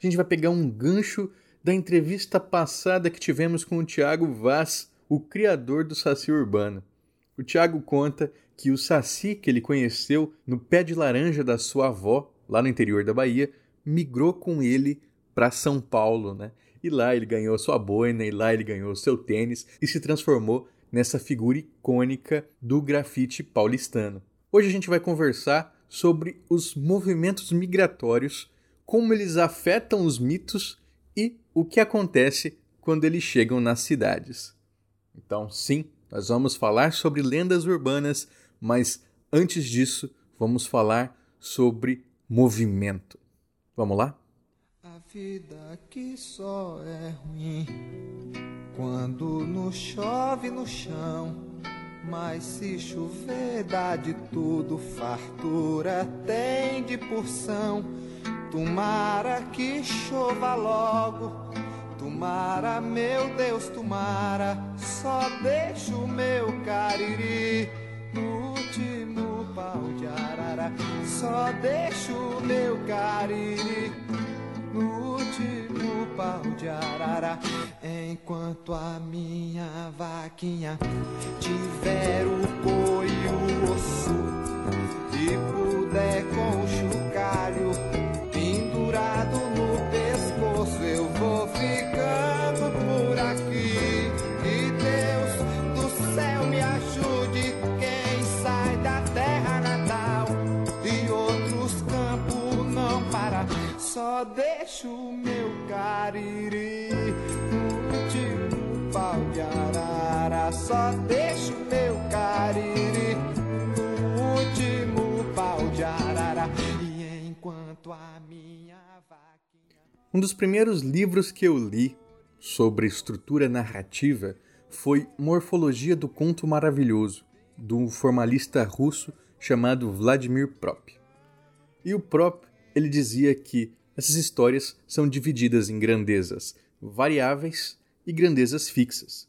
a gente vai pegar um gancho da entrevista passada que tivemos com o Tiago Vaz, o criador do Saci Urbano. O Tiago conta que o Saci que ele conheceu no pé de laranja da sua avó, lá no interior da Bahia, migrou com ele para São Paulo, né? E lá ele ganhou sua boina, e lá ele ganhou seu tênis e se transformou nessa figura icônica do grafite paulistano. Hoje a gente vai conversar sobre os movimentos migratórios como eles afetam os mitos e o que acontece quando eles chegam nas cidades. Então, sim, nós vamos falar sobre lendas urbanas, mas antes disso, vamos falar sobre movimento. Vamos lá? A vida aqui só é ruim quando não chove no chão. Mas se chover, dá de tudo, fartura tem de porção. Tomara que chova logo, tomara, meu Deus, tomara. Só deixa o meu cariri no último pau de arara. Só deixa o meu cariri no último pau de arara. Enquanto a minha vaquinha tiver o coio o osso e puder com o chocalho Só deixo o meu cariri no último pau de arara. Só deixo o meu cariri no último pau de arara. E enquanto a minha vaquinha. Um dos primeiros livros que eu li sobre estrutura narrativa foi Morfologia do Conto Maravilhoso, do formalista russo chamado Vladimir Prop. E o Prop ele dizia que essas histórias são divididas em grandezas variáveis e grandezas fixas.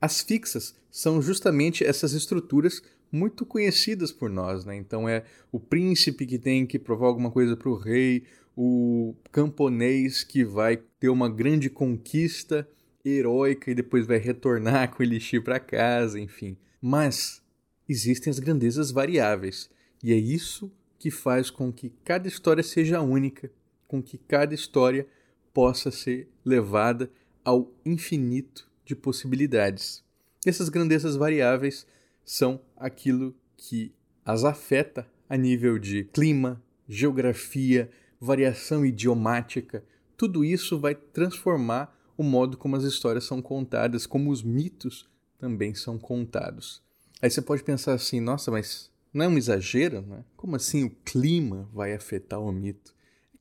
As fixas são justamente essas estruturas muito conhecidas por nós, né? Então é o príncipe que tem que provar alguma coisa para o rei, o camponês que vai ter uma grande conquista heróica e depois vai retornar com elixir para casa, enfim. Mas existem as grandezas variáveis e é isso que faz com que cada história seja única, com que cada história possa ser levada ao infinito de possibilidades. Essas grandezas variáveis são aquilo que as afeta a nível de clima, geografia, variação idiomática. Tudo isso vai transformar o modo como as histórias são contadas, como os mitos também são contados. Aí você pode pensar assim: nossa, mas não é um exagero? Né? Como assim o clima vai afetar o mito?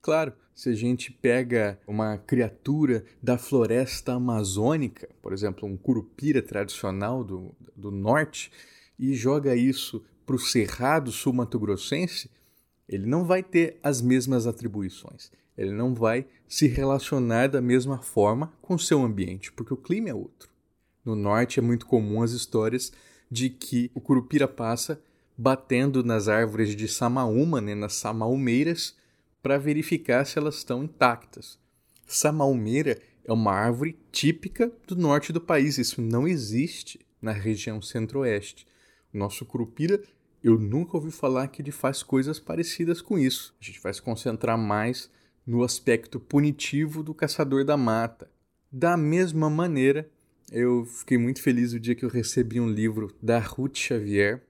Claro, se a gente pega uma criatura da floresta amazônica, por exemplo, um curupira tradicional do, do norte, e joga isso para o cerrado sul-mato-grossense, ele não vai ter as mesmas atribuições. Ele não vai se relacionar da mesma forma com o seu ambiente, porque o clima é outro. No norte é muito comum as histórias de que o curupira passa batendo nas árvores de samaúma, né, nas samaumeiras, para verificar se elas estão intactas. Samaumeira é uma árvore típica do norte do país, isso não existe na região centro-oeste. O nosso curupira, eu nunca ouvi falar que ele faz coisas parecidas com isso. A gente vai se concentrar mais no aspecto punitivo do caçador da mata. Da mesma maneira, eu fiquei muito feliz o dia que eu recebi um livro da Ruth Xavier,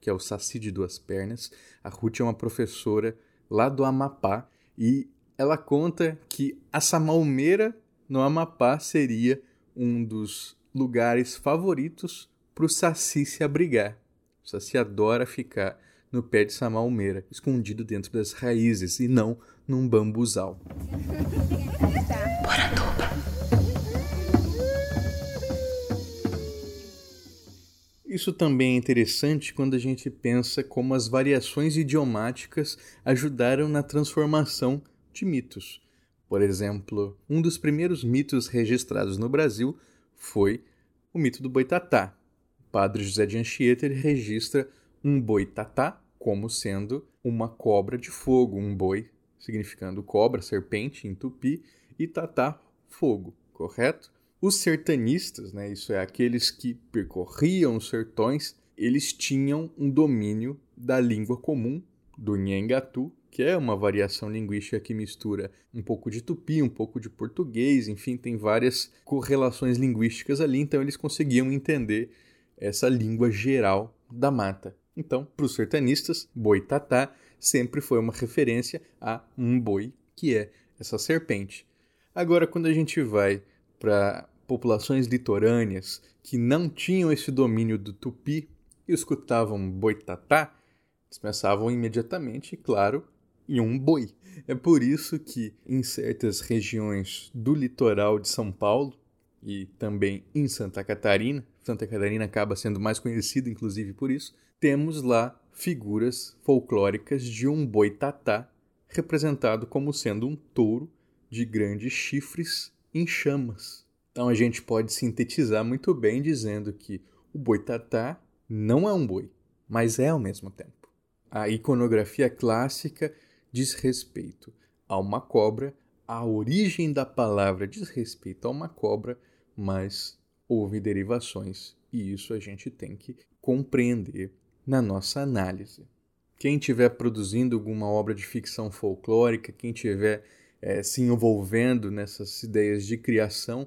que é o Saci de Duas Pernas. A Ruth é uma professora lá do Amapá e ela conta que a Samalmeira no Amapá seria um dos lugares favoritos para o Saci se abrigar. O Saci adora ficar no pé de samalmeira, escondido dentro das raízes e não num bambuzal. Isso também é interessante quando a gente pensa como as variações idiomáticas ajudaram na transformação de mitos. Por exemplo, um dos primeiros mitos registrados no Brasil foi o mito do boitatá. O padre José de Anchieta registra um boitatá como sendo uma cobra de fogo, um boi significando cobra, serpente em tupi, e tatá, fogo, correto? Os sertanistas, né, isso é, aqueles que percorriam os sertões, eles tinham um domínio da língua comum, do Nhengatu, que é uma variação linguística que mistura um pouco de tupi, um pouco de português, enfim, tem várias correlações linguísticas ali, então eles conseguiam entender essa língua geral da mata. Então, para os sertanistas, boitatá sempre foi uma referência a um boi, que é essa serpente. Agora, quando a gente vai para populações litorâneas que não tinham esse domínio do tupi e escutavam boitatá, eles pensavam imediatamente, claro, em um boi. É por isso que em certas regiões do litoral de São Paulo e também em Santa Catarina, Santa Catarina acaba sendo mais conhecida inclusive por isso, temos lá figuras folclóricas de um boitatá representado como sendo um touro de grandes chifres em chamas. Então a gente pode sintetizar muito bem dizendo que o boitatá não é um boi, mas é ao mesmo tempo. A iconografia clássica diz respeito a uma cobra, a origem da palavra diz respeito a uma cobra, mas houve derivações e isso a gente tem que compreender na nossa análise. Quem estiver produzindo alguma obra de ficção folclórica, quem estiver é, se envolvendo nessas ideias de criação,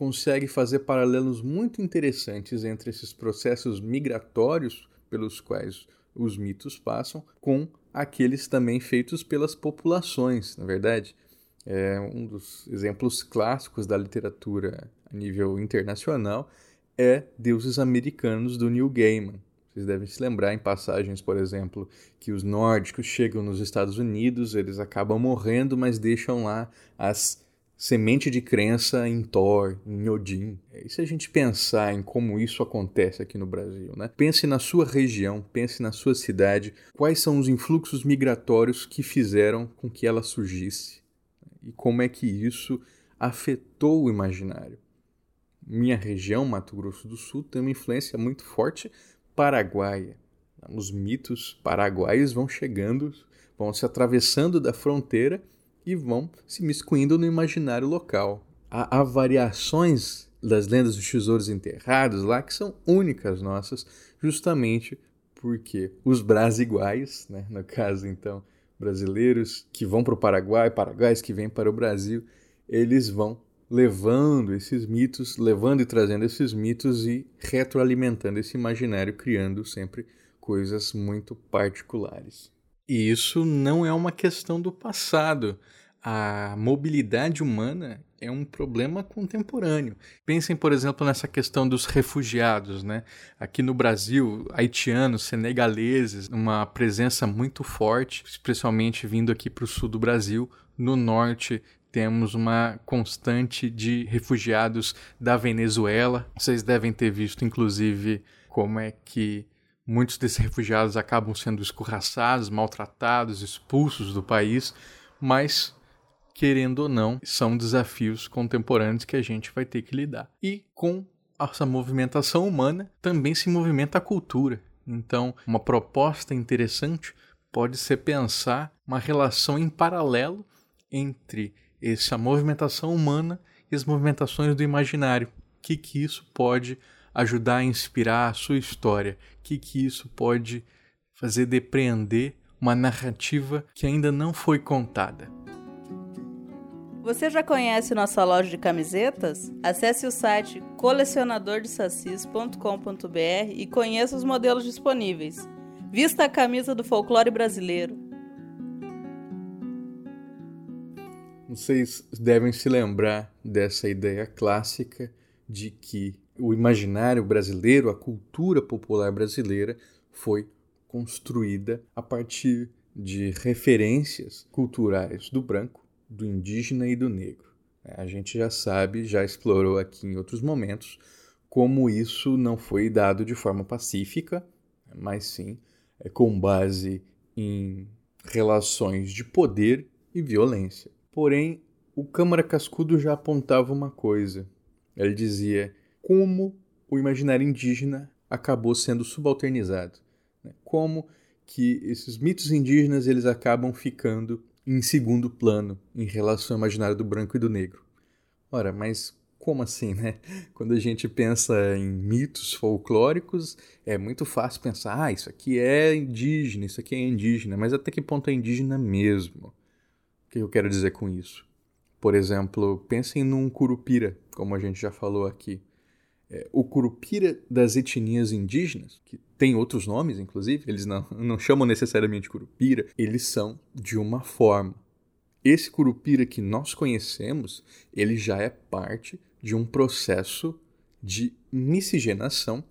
consegue fazer paralelos muito interessantes entre esses processos migratórios pelos quais os mitos passam com aqueles também feitos pelas populações, na é verdade. É um dos exemplos clássicos da literatura a nível internacional é Deuses Americanos do Neil Gaiman. Vocês devem se lembrar em passagens, por exemplo, que os nórdicos chegam nos Estados Unidos, eles acabam morrendo, mas deixam lá as semente de crença em Thor, em Odin. E se a gente pensar em como isso acontece aqui no Brasil, né? Pense na sua região, pense na sua cidade, quais são os influxos migratórios que fizeram com que ela surgisse e como é que isso afetou o imaginário. Minha região, Mato Grosso do Sul, tem uma influência muito forte paraguaia. Os mitos paraguaios vão chegando, vão se atravessando da fronteira e vão se miscuindo no imaginário local. Há, há variações das lendas dos tesouros enterrados lá que são únicas nossas, justamente porque os brasiguais, né, no caso então brasileiros que vão para o Paraguai, paraguaios que vêm para o Brasil, eles vão levando esses mitos, levando e trazendo esses mitos e retroalimentando esse imaginário, criando sempre coisas muito particulares. E isso não é uma questão do passado. A mobilidade humana é um problema contemporâneo. Pensem, por exemplo, nessa questão dos refugiados, né? Aqui no Brasil, haitianos, senegaleses, uma presença muito forte, especialmente vindo aqui para o sul do Brasil. No norte, temos uma constante de refugiados da Venezuela. Vocês devem ter visto, inclusive, como é que Muitos desses refugiados acabam sendo escorraçados, maltratados, expulsos do país, mas, querendo ou não, são desafios contemporâneos que a gente vai ter que lidar. E com essa movimentação humana também se movimenta a cultura. Então, uma proposta interessante pode ser pensar uma relação em paralelo entre essa movimentação humana e as movimentações do imaginário. O que, que isso pode ajudar a inspirar a sua história? O que, que isso pode fazer depreender uma narrativa que ainda não foi contada? Você já conhece nossa loja de camisetas? Acesse o site colecionadordesacis.com.br e conheça os modelos disponíveis. Vista a camisa do folclore brasileiro. Vocês devem se lembrar dessa ideia clássica de que o imaginário brasileiro, a cultura popular brasileira, foi construída a partir de referências culturais do branco, do indígena e do negro. A gente já sabe, já explorou aqui em outros momentos, como isso não foi dado de forma pacífica, mas sim é, com base em relações de poder e violência. Porém, o Câmara Cascudo já apontava uma coisa. Ele dizia como o imaginário indígena acabou sendo subalternizado. Né? Como que esses mitos indígenas eles acabam ficando em segundo plano em relação ao imaginário do branco e do negro. Ora, mas como assim, né? Quando a gente pensa em mitos folclóricos, é muito fácil pensar, ah, isso aqui é indígena, isso aqui é indígena, mas até que ponto é indígena mesmo? O que eu quero dizer com isso? Por exemplo, pensem num curupira, como a gente já falou aqui. É, o curupira das etnias indígenas, que tem outros nomes, inclusive, eles não, não chamam necessariamente curupira, eles são de uma forma. Esse curupira que nós conhecemos, ele já é parte de um processo de miscigenação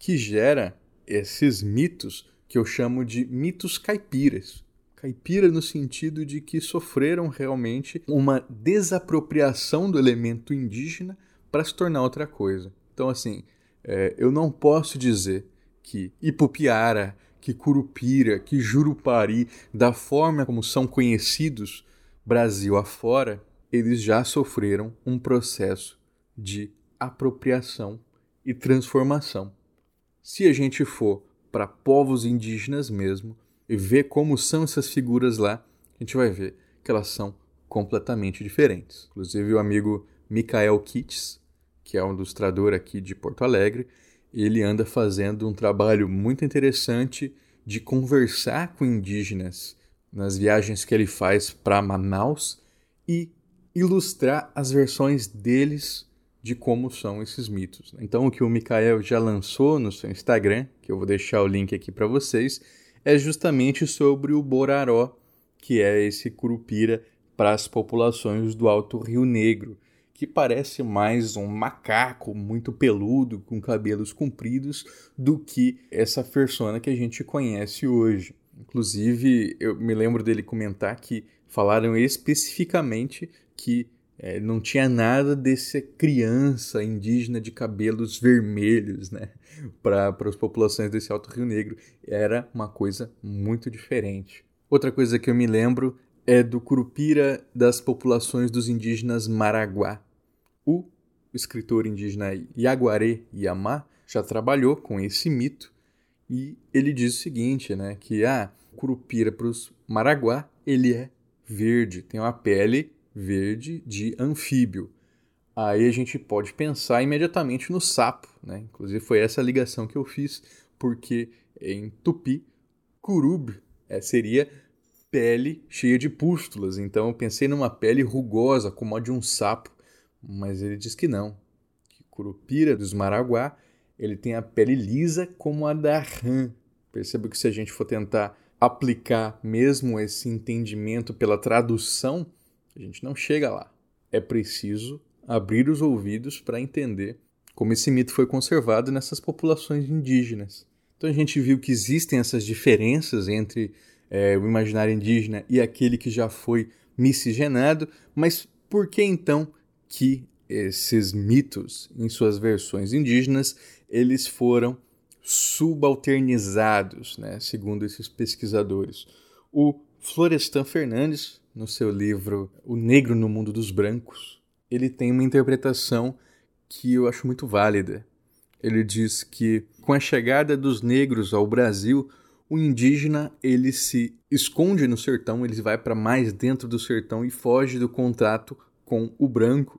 que gera esses mitos que eu chamo de mitos caipiras. Caipira no sentido de que sofreram realmente uma desapropriação do elemento indígena para se tornar outra coisa. Então, assim, é, eu não posso dizer que Ipupiara, que Curupira, que Jurupari, da forma como são conhecidos Brasil afora, eles já sofreram um processo de apropriação e transformação. Se a gente for para povos indígenas mesmo, e ver como são essas figuras lá, a gente vai ver que elas são completamente diferentes. Inclusive o amigo Mikael Kitts, que é um ilustrador aqui de Porto Alegre, ele anda fazendo um trabalho muito interessante de conversar com indígenas nas viagens que ele faz para Manaus e ilustrar as versões deles de como são esses mitos. Então, o que o Mikael já lançou no seu Instagram, que eu vou deixar o link aqui para vocês, é justamente sobre o Boraró, que é esse curupira para as populações do Alto Rio Negro, que parece mais um macaco muito peludo com cabelos compridos do que essa persona que a gente conhece hoje. Inclusive, eu me lembro dele comentar que falaram especificamente que é, não tinha nada dessa criança indígena de cabelos vermelhos, né? Para as populações desse Alto Rio Negro. Era uma coisa muito diferente. Outra coisa que eu me lembro é do Curupira das populações dos indígenas Maraguá. O escritor indígena Yaguaré Yamá já trabalhou com esse mito e ele diz o seguinte, né? Que ah, Curupira para os Maraguá ele é verde, tem uma pele verde de anfíbio. Aí a gente pode pensar imediatamente no sapo, né? Inclusive foi essa ligação que eu fiz, porque em tupi, curub é, seria pele cheia de pústulas. Então eu pensei numa pele rugosa, como a de um sapo, mas ele diz que não. Que curupira dos Maraguá, ele tem a pele lisa como a da rã. Perceba que se a gente for tentar aplicar mesmo esse entendimento pela tradução, a gente não chega lá. É preciso abrir os ouvidos para entender como esse mito foi conservado nessas populações indígenas. Então a gente viu que existem essas diferenças entre é, o imaginário indígena e aquele que já foi miscigenado, mas por que então que esses mitos, em suas versões indígenas, eles foram subalternizados, né, segundo esses pesquisadores? O Florestan Fernandes, no seu livro O Negro no Mundo dos Brancos, ele tem uma interpretação que eu acho muito válida. Ele diz que com a chegada dos negros ao Brasil, o indígena ele se esconde no sertão, ele vai para mais dentro do sertão e foge do contato com o branco,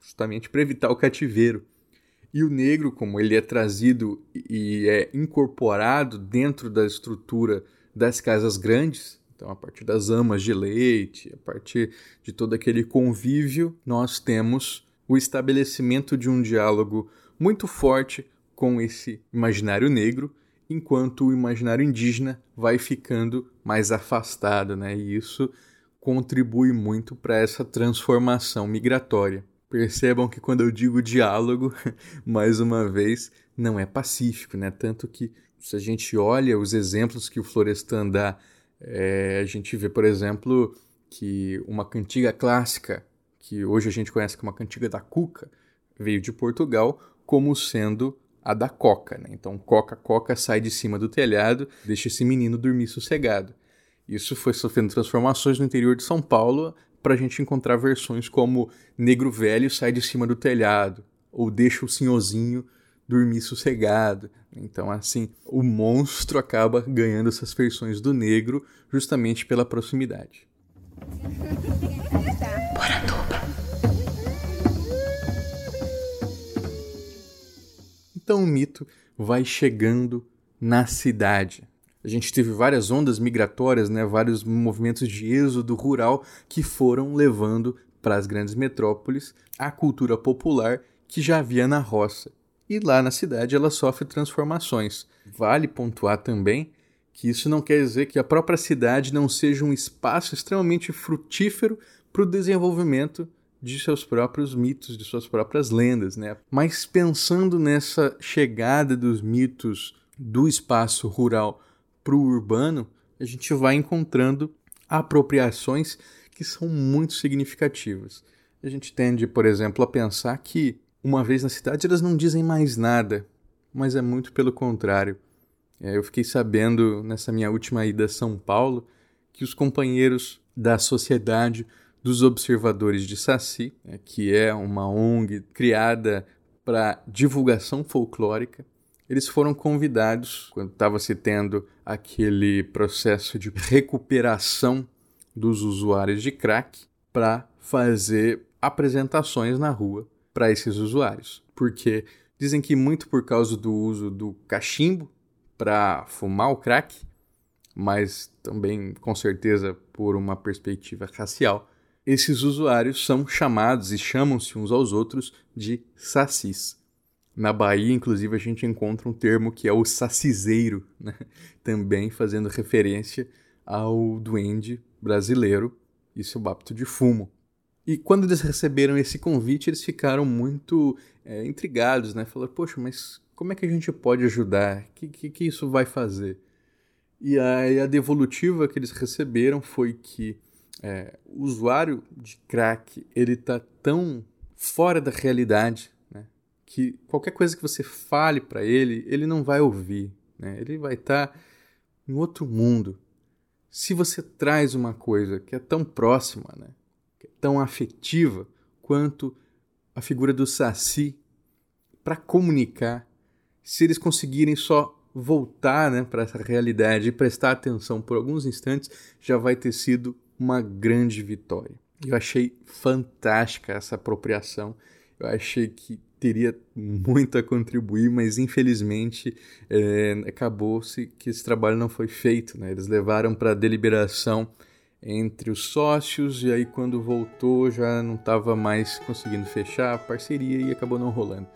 justamente para evitar o cativeiro. E o negro, como ele é trazido e é incorporado dentro da estrutura das casas grandes, então, a partir das amas de leite, a partir de todo aquele convívio, nós temos o estabelecimento de um diálogo muito forte com esse imaginário negro, enquanto o imaginário indígena vai ficando mais afastado, né? E isso contribui muito para essa transformação migratória. Percebam que quando eu digo diálogo, mais uma vez, não é pacífico, né? Tanto que Se a gente olha os exemplos que o Florestan dá, é, a gente vê, por exemplo, que uma cantiga clássica, que hoje a gente conhece como a cantiga da Cuca, veio de Portugal como sendo a da Coca. Né? Então, Coca, Coca sai de cima do telhado, deixa esse menino dormir sossegado. Isso foi sofrendo transformações no interior de São Paulo para a gente encontrar versões como Negro Velho sai de cima do telhado, ou Deixa o Senhorzinho dormir sossegado. Então, assim, o monstro acaba ganhando essas versões do negro justamente pela proximidade. Então o mito vai chegando na cidade. A gente teve várias ondas migratórias, né, vários movimentos de êxodo rural que foram levando para as grandes metrópoles a cultura popular que já havia na roça. E lá na cidade ela sofre transformações. Vale pontuar também que isso não quer dizer que a própria cidade não seja um espaço extremamente frutífero para o desenvolvimento de seus próprios mitos, de suas próprias lendas, né? Mas pensando nessa chegada dos mitos do espaço rural para o urbano, a gente vai encontrando apropriações que são muito significativas. A gente tende, por exemplo, a pensar que uma vez na cidade elas não dizem mais nada, mas é muito pelo contrário. É, eu fiquei sabendo nessa minha última ida a São Paulo que os companheiros da sociedade dos Observadores de Saci, né, que é uma ONG criada para divulgação folclórica. Eles foram convidados, quando estava se tendo aquele processo de recuperação dos usuários de crack, para fazer apresentações na rua para esses usuários. Porque dizem que muito por causa do uso do cachimbo para fumar o crack, mas também com certeza por uma perspectiva racial, esses usuários são chamados e chamam-se uns aos outros de sacis. Na Bahia, inclusive, a gente encontra um termo que é o saciseiro, né? também fazendo referência ao duende brasileiro e seu hábito de fumo. E quando eles receberam esse convite, eles ficaram muito é, intrigados, né? Falaram, poxa, mas como é que a gente pode ajudar? O que, que, que isso vai fazer? E aí a devolutiva que eles receberam foi que é, o usuário de crack ele está tão fora da realidade que qualquer coisa que você fale para ele, ele não vai ouvir. Né? Ele vai estar tá em outro mundo. Se você traz uma coisa que é tão próxima, né, é tão afetiva quanto a figura do Saci para comunicar, se eles conseguirem só voltar né, para essa realidade e prestar atenção por alguns instantes, já vai ter sido uma grande vitória. Eu achei fantástica essa apropriação. Eu achei que teria muito a contribuir, mas infelizmente é, acabou-se que esse trabalho não foi feito. Né? Eles levaram para deliberação entre os sócios e aí quando voltou já não estava mais conseguindo fechar a parceria e acabou não rolando.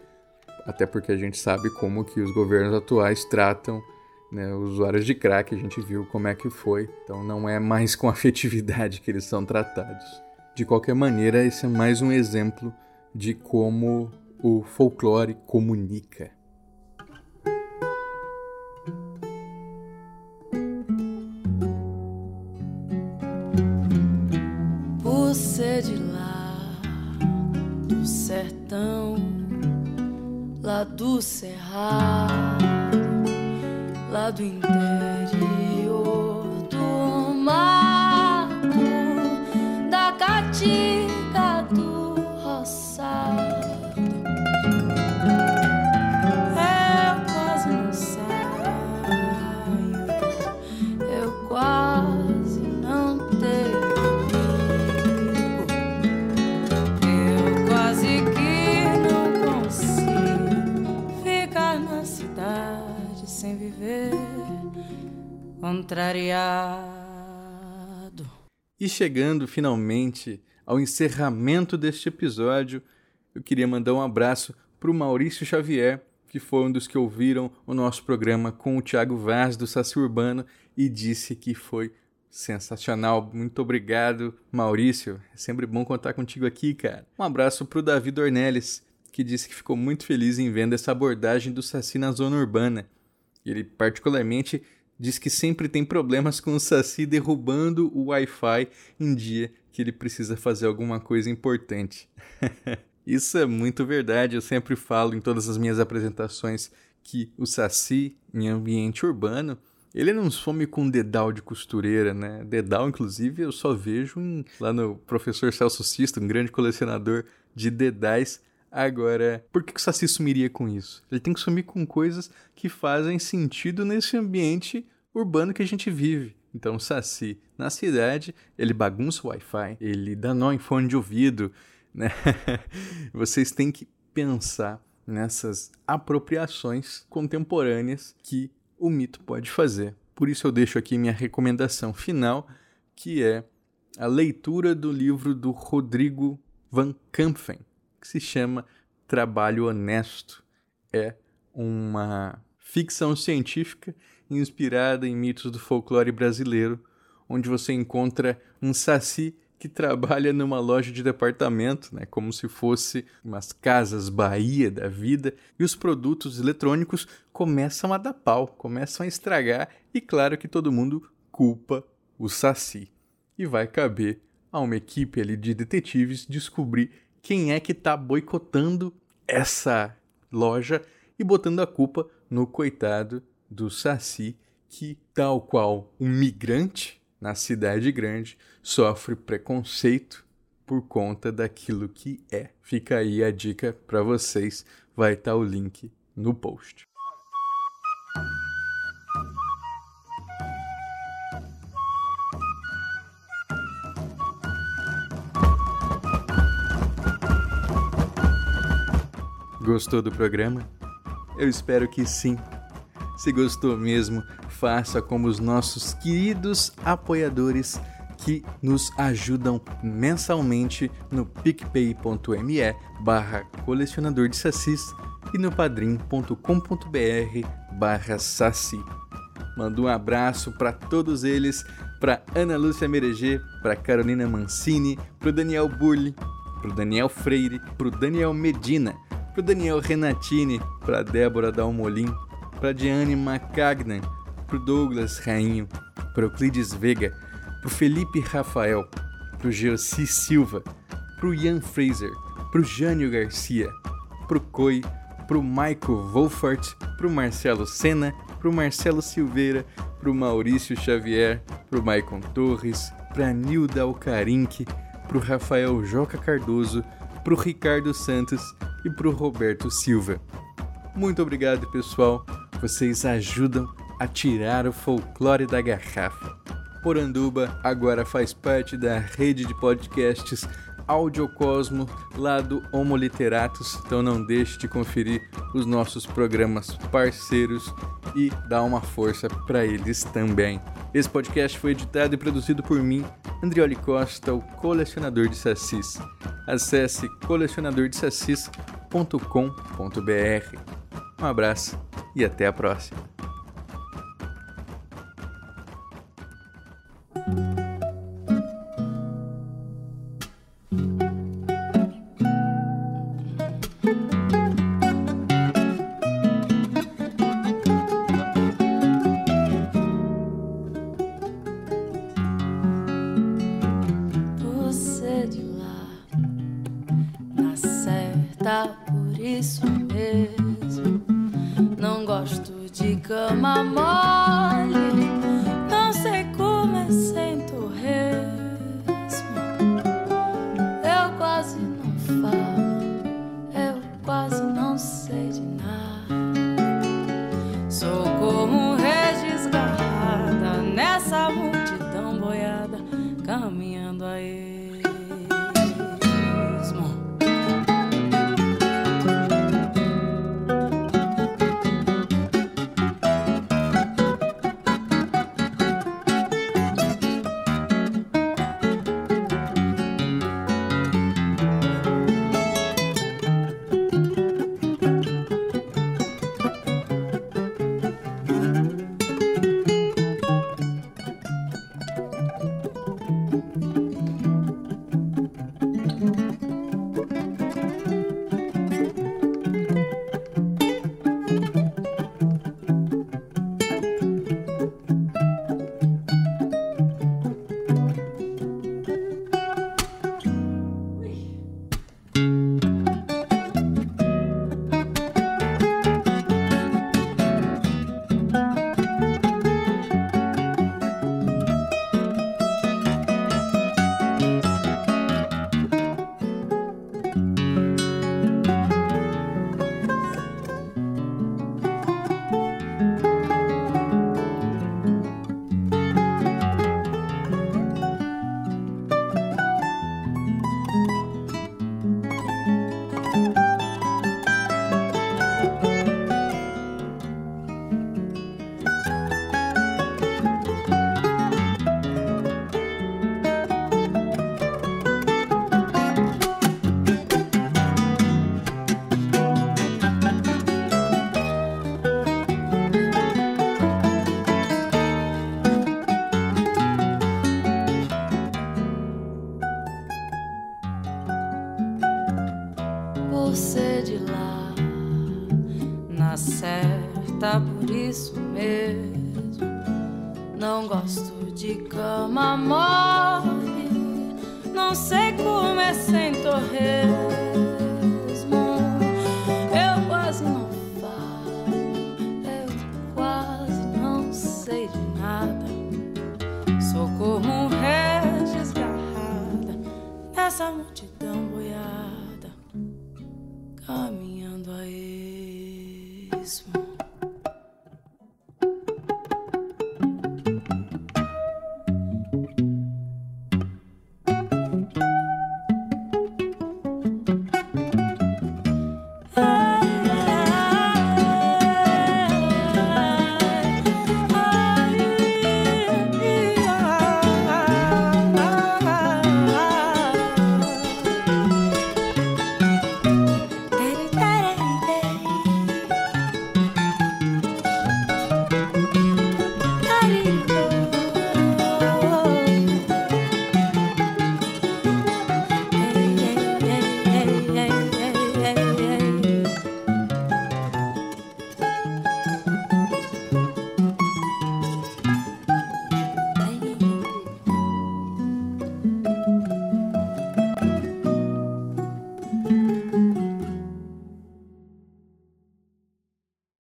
Até porque a gente sabe como que os governos atuais tratam né, usuários de crack, a gente viu como é que foi. Então não é mais com afetividade que eles são tratados. De qualquer maneira, esse é mais um exemplo de como o folclore comunica. Ser de lá, do sertão, lá do cerrado lá do interior contrariado. E chegando finalmente ao encerramento deste episódio, eu queria mandar um abraço para o Maurício Xavier, que foi um dos que ouviram o nosso programa com o Thiago Vaz do Saci Urbano e disse que foi sensacional. Muito obrigado, Maurício. É sempre bom contar contigo aqui, cara. Um abraço para o Davi Dornelles, que disse que ficou muito feliz em vendo essa abordagem do Saci na zona urbana Ele particularmente diz que sempre tem problemas com o Saci derrubando o Wi-Fi em dia que ele precisa fazer alguma coisa importante. Isso é muito verdade, eu sempre falo em todas as minhas apresentações que o Saci, em ambiente urbano, ele não some com dedal de costureira, né? Dedal, inclusive, eu só vejo em, lá no professor Celso Sisto, um grande colecionador de dedais. Agora, por que o Saci sumiria com isso? Ele tem que sumir com coisas que fazem sentido nesse ambiente urbano que a gente vive. Então, o Saci, na cidade, ele bagunça o Wi-Fi, ele dá nó em fone de ouvido, né? Vocês têm que pensar nessas apropriações contemporâneas que o mito pode fazer. Por isso eu deixo aqui minha recomendação final, que é a leitura do livro do Rodrigo Van Kampfen, que se chama Trabalho Honesto. É uma ficção científica inspirada em mitos do folclore brasileiro, onde você encontra um saci que trabalha numa loja de departamento, né, como se fosse umas casas Bahia da vida, e os produtos eletrônicos começam a dar pau, começam a estragar, e claro que todo mundo culpa o Saci. E vai caber a uma equipe ali de detetives descobrir quem é que está boicotando essa loja e botando a culpa no coitado do Saci, que, tal qual um migrante, na cidade grande sofre preconceito por conta daquilo que é. Fica aí a dica para vocês, vai estar tá o link no post. Gostou do programa? Eu espero que sim. Se gostou mesmo, faça como os nossos queridos apoiadores que nos ajudam mensalmente no picpay.me barra colecionador de sacis e no padrim.com.br barra saci. Mando um abraço para todos eles, para Ana Lúcia Mereger, para Carolina Mancini, para Daniel Burli, para Daniel Freire, para Daniel Medina, para Daniel Renatini, para Débora Dalmolin, para Diane Macagnan, pro Douglas Rainho, pro Euclides Vega, pro Felipe Rafael, pro Geossi Silva, pro Ian Fraser, pro Jânio Garcia, pro Coi, pro Michael Wolfart, pro Marcelo Senna, pro Marcelo Silveira, pro Maurício Xavier, pro Maicon Torres, pra Nilda Alcarinque, pro Rafael Joca Cardoso, pro Ricardo Santos e pro Roberto Silva. Muito obrigado, pessoal. Vocês ajudam a tirar o folclore da garrafa. Poranduba agora faz parte da rede de podcasts Audiocosmo lá do Homo Literatus, então não deixe de conferir os nossos programas parceiros e dar uma força para eles também. Esse podcast foi editado e produzido por mim, Andrioli Costa, o colecionador de sacis. Acesse colecionadordesacis.com.br. Um abraço e até a próxima. Isso mesmo. Não gosto de cama mole,